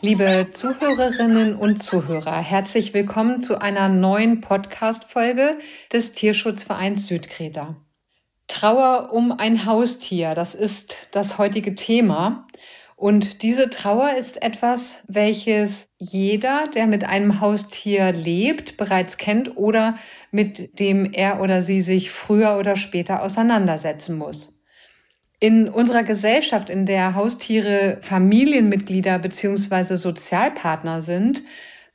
Liebe Zuhörerinnen und Zuhörer, herzlich willkommen zu einer neuen Podcast-Folge des Tierschutzvereins Südkreta. Trauer um ein Haustier, das ist das heutige Thema. Und diese Trauer ist etwas, welches jeder, der mit einem Haustier lebt, bereits kennt oder mit dem er oder sie sich früher oder später auseinandersetzen muss. In unserer Gesellschaft, in der Haustiere Familienmitglieder beziehungsweise Sozialpartner sind,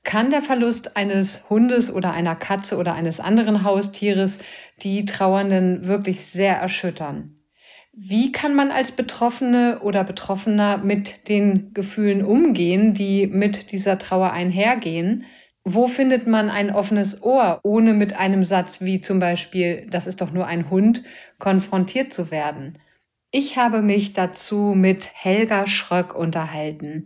kann der Verlust eines Hundes oder einer Katze oder eines anderen Haustieres die Trauernden wirklich sehr erschüttern. Wie kann man als Betroffene oder Betroffener mit den Gefühlen umgehen, die mit dieser Trauer einhergehen? Wo findet man ein offenes Ohr, ohne mit einem Satz wie zum Beispiel, das ist doch nur ein Hund, konfrontiert zu werden? Ich habe mich dazu mit Helga Schröck unterhalten.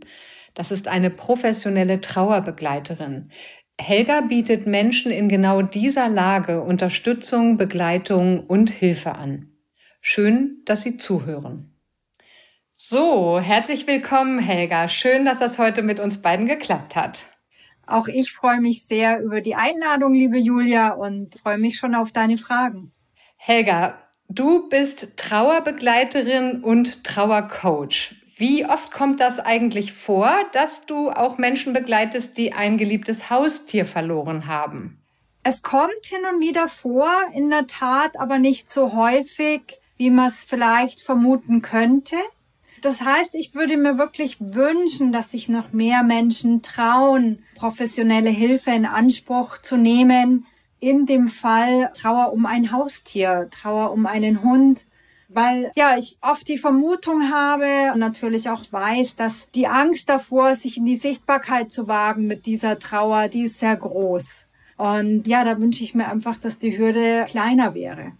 Das ist eine professionelle Trauerbegleiterin. Helga bietet Menschen in genau dieser Lage Unterstützung, Begleitung und Hilfe an. Schön, dass Sie zuhören. So, herzlich willkommen, Helga. Schön, dass das heute mit uns beiden geklappt hat. Auch ich freue mich sehr über die Einladung, liebe Julia, und freue mich schon auf deine Fragen. Helga, Du bist Trauerbegleiterin und Trauercoach. Wie oft kommt das eigentlich vor, dass du auch Menschen begleitest, die ein geliebtes Haustier verloren haben? Es kommt hin und wieder vor, in der Tat, aber nicht so häufig, wie man es vielleicht vermuten könnte. Das heißt, ich würde mir wirklich wünschen, dass sich noch mehr Menschen trauen, professionelle Hilfe in Anspruch zu nehmen, in dem Fall Trauer um ein Haustier, Trauer um einen Hund, weil ja ich oft die Vermutung habe und natürlich auch weiß, dass die Angst davor, sich in die Sichtbarkeit zu wagen mit dieser Trauer, die ist sehr groß. Und ja, da wünsche ich mir einfach, dass die Hürde kleiner wäre.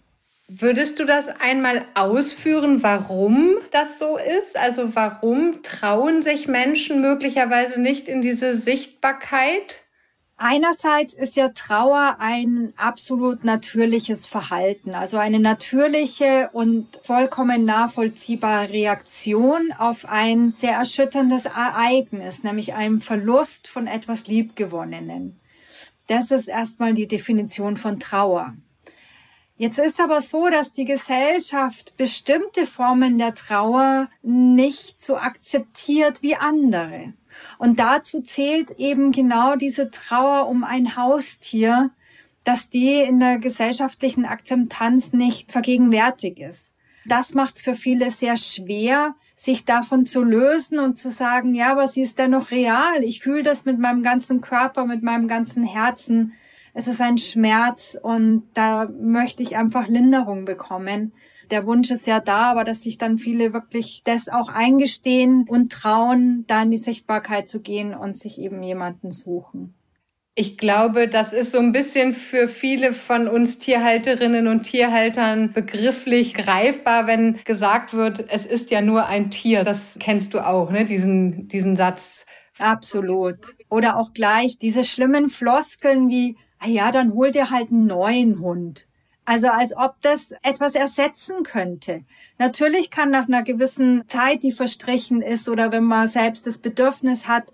Würdest du das einmal ausführen, warum das so ist? Also warum trauen sich Menschen möglicherweise nicht in diese Sichtbarkeit? Einerseits ist ja Trauer ein absolut natürliches Verhalten, also eine natürliche und vollkommen nachvollziehbare Reaktion auf ein sehr erschütterndes Ereignis, nämlich einem Verlust von etwas Liebgewonnenen. Das ist erstmal die Definition von Trauer. Jetzt ist aber so, dass die Gesellschaft bestimmte Formen der Trauer nicht so akzeptiert wie andere. Und dazu zählt eben genau diese Trauer um ein Haustier, dass die in der gesellschaftlichen Akzeptanz nicht vergegenwärtig ist. Das macht es für viele sehr schwer, sich davon zu lösen und zu sagen, ja, aber sie ist dennoch real. Ich fühle das mit meinem ganzen Körper, mit meinem ganzen Herzen. Es ist ein Schmerz und da möchte ich einfach Linderung bekommen der Wunsch ist ja da, aber dass sich dann viele wirklich das auch eingestehen und trauen, da in die Sichtbarkeit zu gehen und sich eben jemanden suchen. Ich glaube, das ist so ein bisschen für viele von uns Tierhalterinnen und Tierhaltern begrifflich greifbar, wenn gesagt wird, es ist ja nur ein Tier. Das kennst du auch, ne? Diesen, diesen Satz. Absolut. Oder auch gleich diese schlimmen Floskeln wie, ja, dann hol dir halt einen neuen Hund. Also als ob das etwas ersetzen könnte. Natürlich kann nach einer gewissen Zeit, die verstrichen ist oder wenn man selbst das Bedürfnis hat,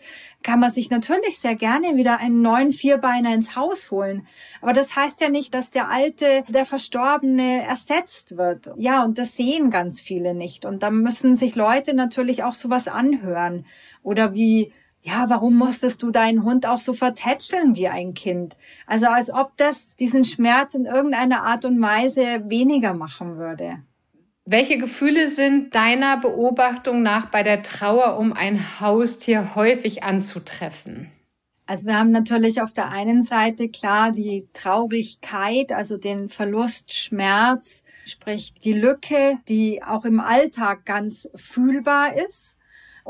kann man sich natürlich sehr gerne wieder einen neuen Vierbeiner ins Haus holen. Aber das heißt ja nicht, dass der alte, der Verstorbene ersetzt wird. Ja, und das sehen ganz viele nicht. Und da müssen sich Leute natürlich auch sowas anhören. Oder wie ja, warum musstest du deinen Hund auch so vertätscheln wie ein Kind? Also als ob das diesen Schmerz in irgendeiner Art und Weise weniger machen würde. Welche Gefühle sind deiner Beobachtung nach bei der Trauer um ein Haustier häufig anzutreffen? Also wir haben natürlich auf der einen Seite klar die Traurigkeit, also den Verlust, Schmerz, sprich die Lücke, die auch im Alltag ganz fühlbar ist.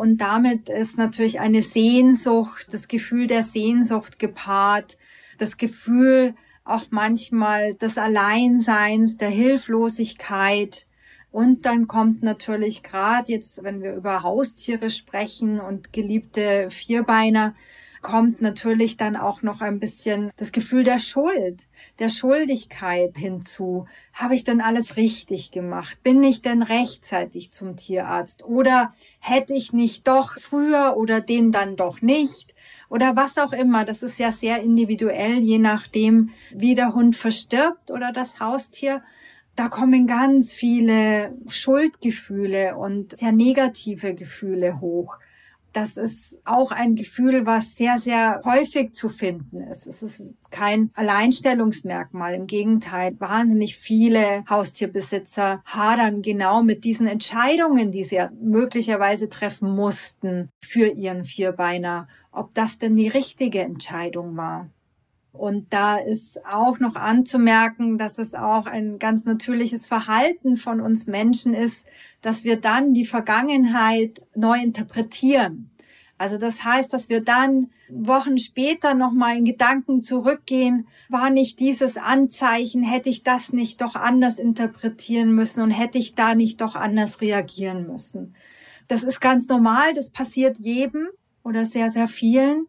Und damit ist natürlich eine Sehnsucht, das Gefühl der Sehnsucht gepaart, das Gefühl auch manchmal des Alleinseins, der Hilflosigkeit. Und dann kommt natürlich gerade jetzt, wenn wir über Haustiere sprechen und geliebte Vierbeiner, kommt natürlich dann auch noch ein bisschen das Gefühl der Schuld, der Schuldigkeit hinzu. Habe ich denn alles richtig gemacht? Bin ich denn rechtzeitig zum Tierarzt? Oder hätte ich nicht doch früher oder den dann doch nicht? Oder was auch immer. Das ist ja sehr individuell, je nachdem, wie der Hund verstirbt oder das Haustier da kommen ganz viele Schuldgefühle und sehr negative Gefühle hoch. Das ist auch ein Gefühl, was sehr, sehr häufig zu finden ist. Es ist kein Alleinstellungsmerkmal. Im Gegenteil, wahnsinnig viele Haustierbesitzer hadern genau mit diesen Entscheidungen, die sie möglicherweise treffen mussten für ihren Vierbeiner, ob das denn die richtige Entscheidung war. Und da ist auch noch anzumerken, dass es auch ein ganz natürliches Verhalten von uns Menschen ist, dass wir dann die Vergangenheit neu interpretieren. Also das heißt, dass wir dann Wochen später nochmal in Gedanken zurückgehen, war nicht dieses Anzeichen, hätte ich das nicht doch anders interpretieren müssen und hätte ich da nicht doch anders reagieren müssen. Das ist ganz normal, das passiert jedem oder sehr, sehr vielen.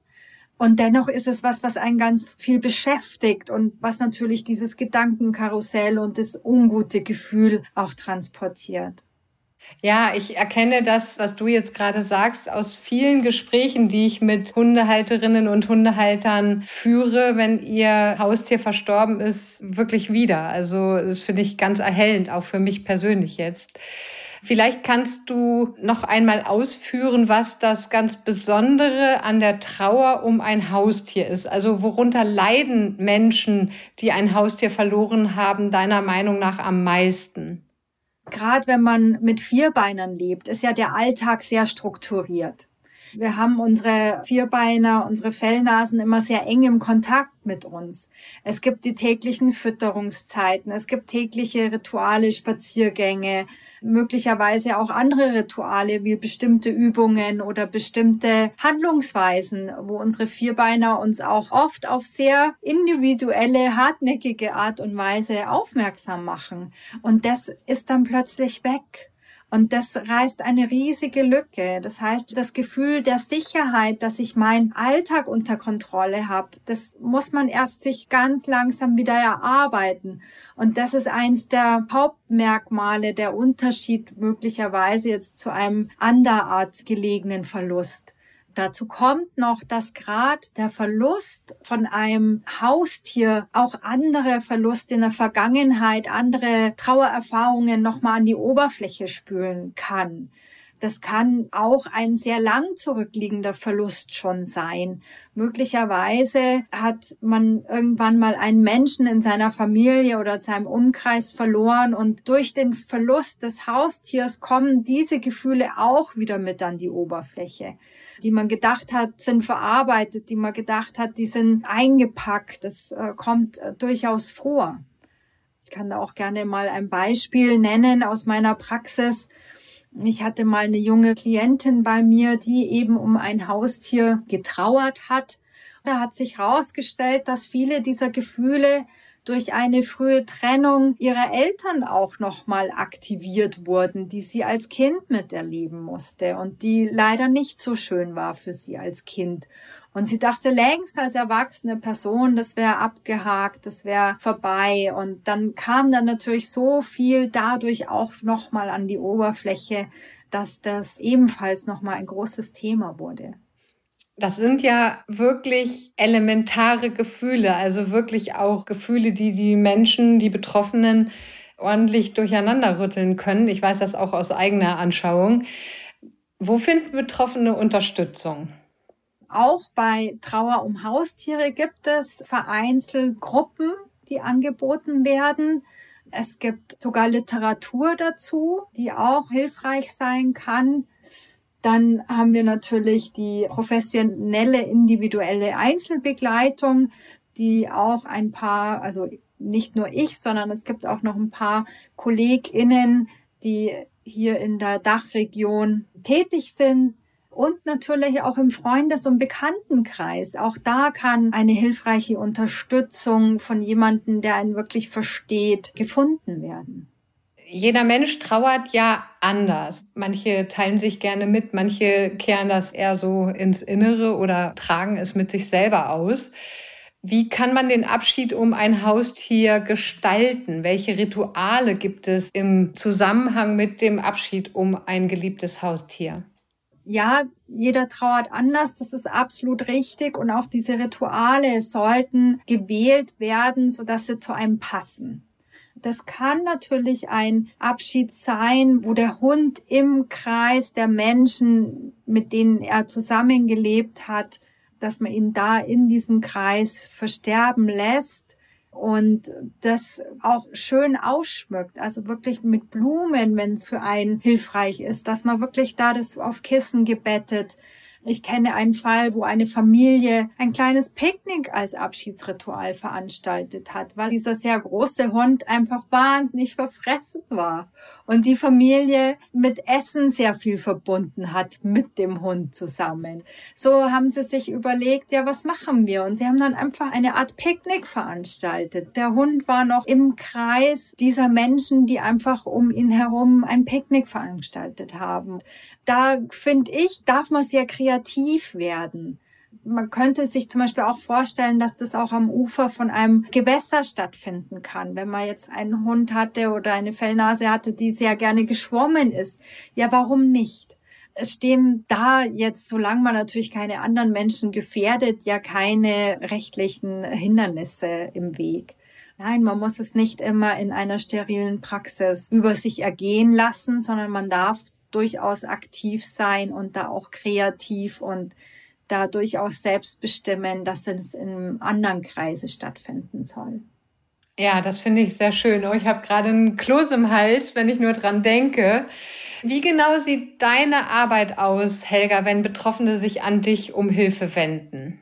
Und dennoch ist es was, was einen ganz viel beschäftigt und was natürlich dieses Gedankenkarussell und das ungute Gefühl auch transportiert. Ja, ich erkenne das, was du jetzt gerade sagst, aus vielen Gesprächen, die ich mit Hundehalterinnen und Hundehaltern führe, wenn ihr Haustier verstorben ist, wirklich wieder. Also das finde ich ganz erhellend, auch für mich persönlich jetzt. Vielleicht kannst du noch einmal ausführen, was das ganz Besondere an der Trauer um ein Haustier ist. Also worunter leiden Menschen, die ein Haustier verloren haben, deiner Meinung nach am meisten? Gerade wenn man mit Vierbeinern lebt, ist ja der Alltag sehr strukturiert. Wir haben unsere Vierbeiner, unsere Fellnasen immer sehr eng im Kontakt mit uns. Es gibt die täglichen Fütterungszeiten, es gibt tägliche Rituale, Spaziergänge, möglicherweise auch andere Rituale wie bestimmte Übungen oder bestimmte Handlungsweisen, wo unsere Vierbeiner uns auch oft auf sehr individuelle, hartnäckige Art und Weise aufmerksam machen. Und das ist dann plötzlich weg. Und das reißt eine riesige Lücke. Das heißt, das Gefühl der Sicherheit, dass ich meinen Alltag unter Kontrolle habe, das muss man erst sich ganz langsam wieder erarbeiten. Und das ist eins der Hauptmerkmale, der Unterschied möglicherweise jetzt zu einem anderart gelegenen Verlust. Dazu kommt noch, dass gerade der Verlust von einem Haustier auch andere Verluste in der Vergangenheit, andere Trauererfahrungen nochmal an die Oberfläche spülen kann. Das kann auch ein sehr lang zurückliegender Verlust schon sein. Möglicherweise hat man irgendwann mal einen Menschen in seiner Familie oder seinem Umkreis verloren und durch den Verlust des Haustiers kommen diese Gefühle auch wieder mit an die Oberfläche. Die man gedacht hat, sind verarbeitet, die man gedacht hat, die sind eingepackt. Das äh, kommt äh, durchaus vor. Ich kann da auch gerne mal ein Beispiel nennen aus meiner Praxis. Ich hatte mal eine junge Klientin bei mir, die eben um ein Haustier getrauert hat. Da hat sich herausgestellt, dass viele dieser Gefühle durch eine frühe Trennung ihrer Eltern auch nochmal aktiviert wurden, die sie als Kind miterleben musste und die leider nicht so schön war für sie als Kind. Und sie dachte längst als erwachsene Person, das wäre abgehakt, das wäre vorbei. Und dann kam dann natürlich so viel dadurch auch nochmal an die Oberfläche, dass das ebenfalls nochmal ein großes Thema wurde. Das sind ja wirklich elementare Gefühle, also wirklich auch Gefühle, die die Menschen, die Betroffenen ordentlich durcheinander rütteln können. Ich weiß das auch aus eigener Anschauung. Wo finden Betroffene Unterstützung? Auch bei Trauer um Haustiere gibt es vereinzelt Gruppen, die angeboten werden. Es gibt sogar Literatur dazu, die auch hilfreich sein kann. Dann haben wir natürlich die professionelle individuelle Einzelbegleitung, die auch ein paar, also nicht nur ich, sondern es gibt auch noch ein paar KollegInnen, die hier in der Dachregion tätig sind. Und natürlich auch im Freundes- und Bekanntenkreis. Auch da kann eine hilfreiche Unterstützung von jemandem, der einen wirklich versteht, gefunden werden Jeder Mensch trauert ja anders. Manche teilen sich gerne mit, manche kehren das eher so ins Innere oder tragen es mit sich selber aus. Wie kann man den Abschied um ein Haustier gestalten? Welche Rituale gibt es im Zusammenhang mit dem Abschied um ein geliebtes Haustier? Ja, jeder trauert anders, das ist absolut richtig. Und auch diese Rituale sollten gewählt werden, sodass sie zu einem passen. Das kann natürlich ein Abschied sein, wo der Hund im Kreis der Menschen, mit denen er zusammengelebt hat, dass man ihn da in diesem Kreis versterben lässt und das auch schön ausschmückt, also wirklich mit Blumen, wenn es für einen hilfreich ist, dass man wirklich da das auf Kissen gebettet ich kenne einen Fall, wo eine Familie ein kleines Picknick als Abschiedsritual veranstaltet hat, weil dieser sehr große Hund einfach wahnsinnig verfressen war und die Familie mit Essen sehr viel verbunden hat mit dem Hund zusammen. So haben sie sich überlegt, ja, was machen wir? Und sie haben dann einfach eine Art Picknick veranstaltet. Der Hund war noch im Kreis dieser Menschen, die einfach um ihn herum ein Picknick veranstaltet haben. Da finde ich, darf man sehr kreativ kreativ werden. Man könnte sich zum Beispiel auch vorstellen, dass das auch am Ufer von einem Gewässer stattfinden kann. Wenn man jetzt einen Hund hatte oder eine Fellnase hatte, die sehr gerne geschwommen ist. Ja, warum nicht? Es stehen da jetzt, solange man natürlich keine anderen Menschen gefährdet, ja keine rechtlichen Hindernisse im Weg. Nein, man muss es nicht immer in einer sterilen Praxis über sich ergehen lassen, sondern man darf durchaus aktiv sein und da auch kreativ und da durchaus selbst bestimmen, dass es in anderen Kreise stattfinden soll. Ja, das finde ich sehr schön. Oh, ich habe gerade einen Kloß im Hals, wenn ich nur dran denke. Wie genau sieht deine Arbeit aus, Helga, wenn Betroffene sich an dich um Hilfe wenden?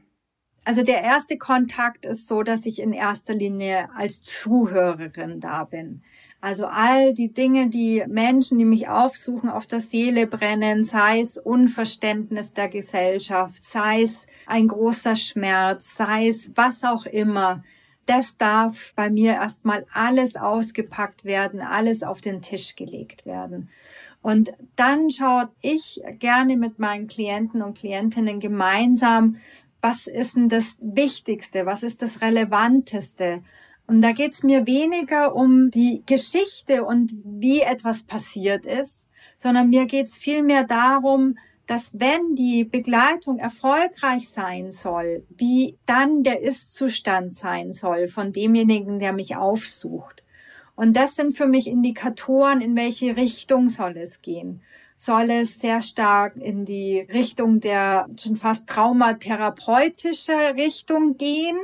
Also der erste Kontakt ist so, dass ich in erster Linie als Zuhörerin da bin. Also all die Dinge, die Menschen, die mich aufsuchen, auf der Seele brennen, sei es Unverständnis der Gesellschaft, sei es ein großer Schmerz, sei es was auch immer, das darf bei mir erstmal alles ausgepackt werden, alles auf den Tisch gelegt werden. Und dann schaut ich gerne mit meinen Klienten und Klientinnen gemeinsam, was ist denn das Wichtigste, was ist das Relevanteste, und da geht's mir weniger um die Geschichte und wie etwas passiert ist, sondern mir geht's vielmehr darum, dass wenn die Begleitung erfolgreich sein soll, wie dann der Ist-Zustand sein soll von demjenigen, der mich aufsucht. Und das sind für mich Indikatoren, in welche Richtung soll es gehen. Soll es sehr stark in die Richtung der schon fast traumatherapeutische Richtung gehen?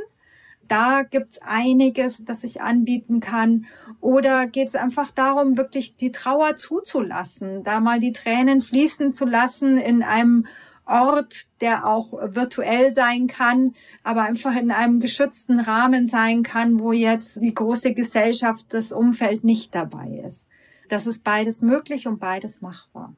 da gibt's einiges, das ich anbieten kann. Oder geht es einfach darum, wirklich die Trauer zuzulassen, da mal die Tränen fließen zu lassen in einem Ort, der auch virtuell sein kann, aber einfach in einem geschützten Rahmen sein kann, wo jetzt die große Gesellschaft, das Umfeld nicht dabei ist. Das ist beides möglich und beides machbar.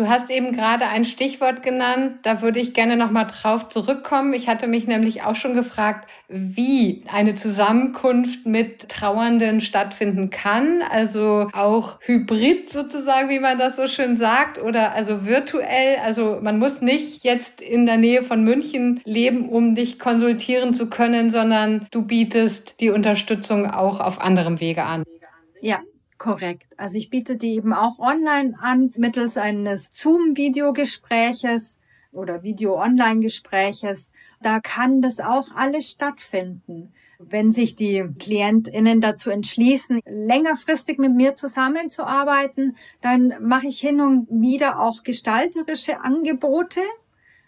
Du hast eben gerade ein Stichwort genannt, da würde ich gerne noch mal drauf zurückkommen. Ich hatte mich nämlich auch schon gefragt, wie eine Zusammenkunft mit Trauernden stattfinden kann, also auch hybrid sozusagen, wie man das so schön sagt, oder also virtuell. Also man muss nicht jetzt in der Nähe von München leben, um dich konsultieren zu können, sondern du bietest die Unterstützung auch auf anderem Wege an. Ja, Korrekt. Also ich biete die eben auch online an mittels eines Zoom-Videogespräches oder Video-Online-Gespräches. Da kann das auch alles stattfinden. Wenn sich die KlientInnen dazu entschließen, längerfristig mit mir zusammenzuarbeiten, dann mache ich hin und wieder auch gestalterische Angebote,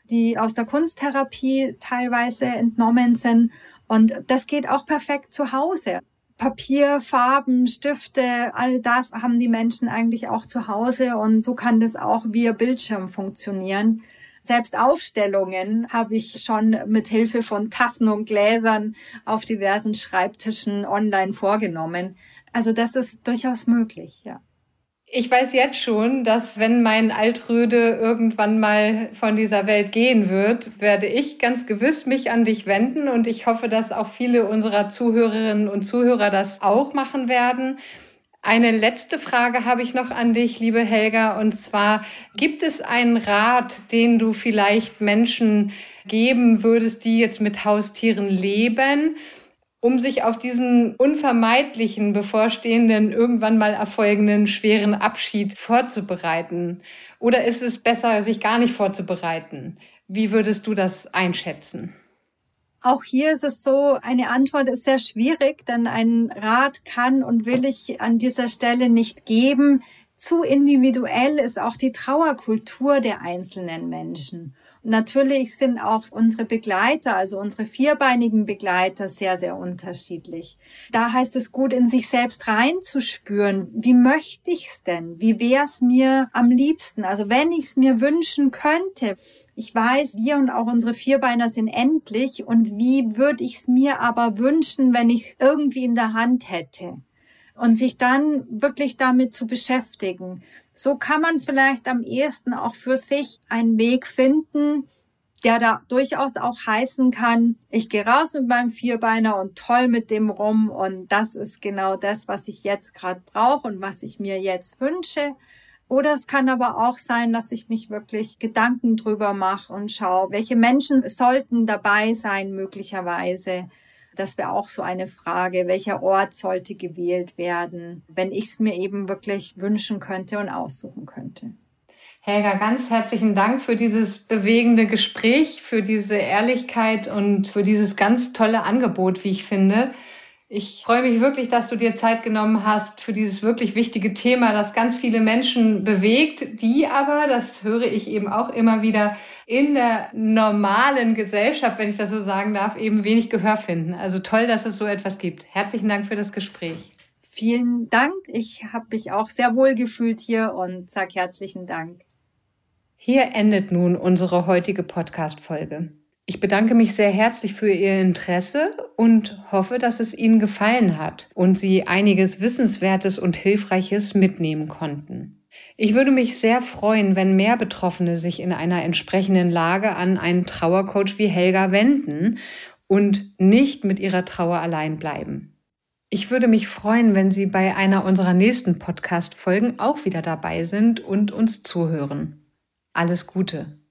die aus der Kunsttherapie teilweise entnommen sind. Und das geht auch perfekt zu Hause. Papier, Farben, Stifte, all das haben die Menschen eigentlich auch zu Hause und so kann das auch via Bildschirm funktionieren. Selbst Aufstellungen habe ich schon mit Hilfe von Tassen und Gläsern auf diversen Schreibtischen online vorgenommen. Also das ist durchaus möglich, ja. Ich weiß jetzt schon, dass wenn mein Altröde irgendwann mal von dieser Welt gehen wird, werde ich ganz gewiss mich an dich wenden. Und ich hoffe, dass auch viele unserer Zuhörerinnen und Zuhörer das auch machen werden. Eine letzte Frage habe ich noch an dich, liebe Helga, und zwar, gibt es einen Rat, den du vielleicht Menschen geben würdest, die jetzt mit Haustieren leben, um sich auf diesen unvermeidlichen, bevorstehenden, irgendwann mal erfolgenden schweren Abschied vorzubereiten? Oder ist es besser, sich gar nicht vorzubereiten? Wie würdest du das einschätzen? Auch hier ist es so, eine Antwort ist sehr schwierig, denn ein Rat kann und will ich an dieser Stelle nicht geben. Zu individuell ist auch die Trauerkultur der einzelnen Menschen. Natürlich sind auch unsere Begleiter, also unsere vierbeinigen Begleiter, sehr, sehr unterschiedlich. Da heißt es gut, in sich selbst reinzuspüren. Wie möchte ich's denn? Wie wär's mir am liebsten? Also wenn ich's mir wünschen könnte. Ich weiß, wir und auch unsere Vierbeiner sind endlich. Und wie würde ich's mir aber wünschen, wenn ich's irgendwie in der Hand hätte? Und sich dann wirklich damit zu beschäftigen. So kann man vielleicht am ehesten auch für sich einen Weg finden, der da durchaus auch heißen kann, ich gehe raus mit meinem Vierbeiner und toll mit dem rum und das ist genau das, was ich jetzt gerade brauche und was ich mir jetzt wünsche. Oder es kann aber auch sein, dass ich mich wirklich Gedanken drüber mache und schaue, welche Menschen sollten dabei sein möglicherweise, das wäre auch so eine Frage, welcher Ort sollte gewählt werden, wenn ich es mir eben wirklich wünschen könnte und aussuchen könnte. Helga, ganz herzlichen Dank für dieses bewegende Gespräch, für diese Ehrlichkeit und für dieses ganz tolle Angebot, wie ich finde. Ich freue mich wirklich, dass du dir Zeit genommen hast für dieses wirklich wichtige Thema, das ganz viele Menschen bewegt, die aber, das höre ich eben auch immer wieder, in der normalen Gesellschaft, wenn ich das so sagen darf, eben wenig Gehör finden. Also toll, dass es so etwas gibt. Herzlichen Dank für das Gespräch. Vielen Dank. Ich habe mich auch sehr wohl gefühlt hier und sage herzlichen Dank. Hier endet nun unsere heutige Podcast-Folge. Ich bedanke mich sehr herzlich für Ihr Interesse und hoffe, dass es Ihnen gefallen hat und Sie einiges Wissenswertes und Hilfreiches mitnehmen konnten. Ich würde mich sehr freuen, wenn mehr Betroffene sich in einer entsprechenden Lage an einen Trauercoach wie Helga wenden und nicht mit ihrer Trauer allein bleiben. Ich würde mich freuen, wenn Sie bei einer unserer nächsten Podcast-Folgen auch wieder dabei sind und uns zuhören. Alles Gute!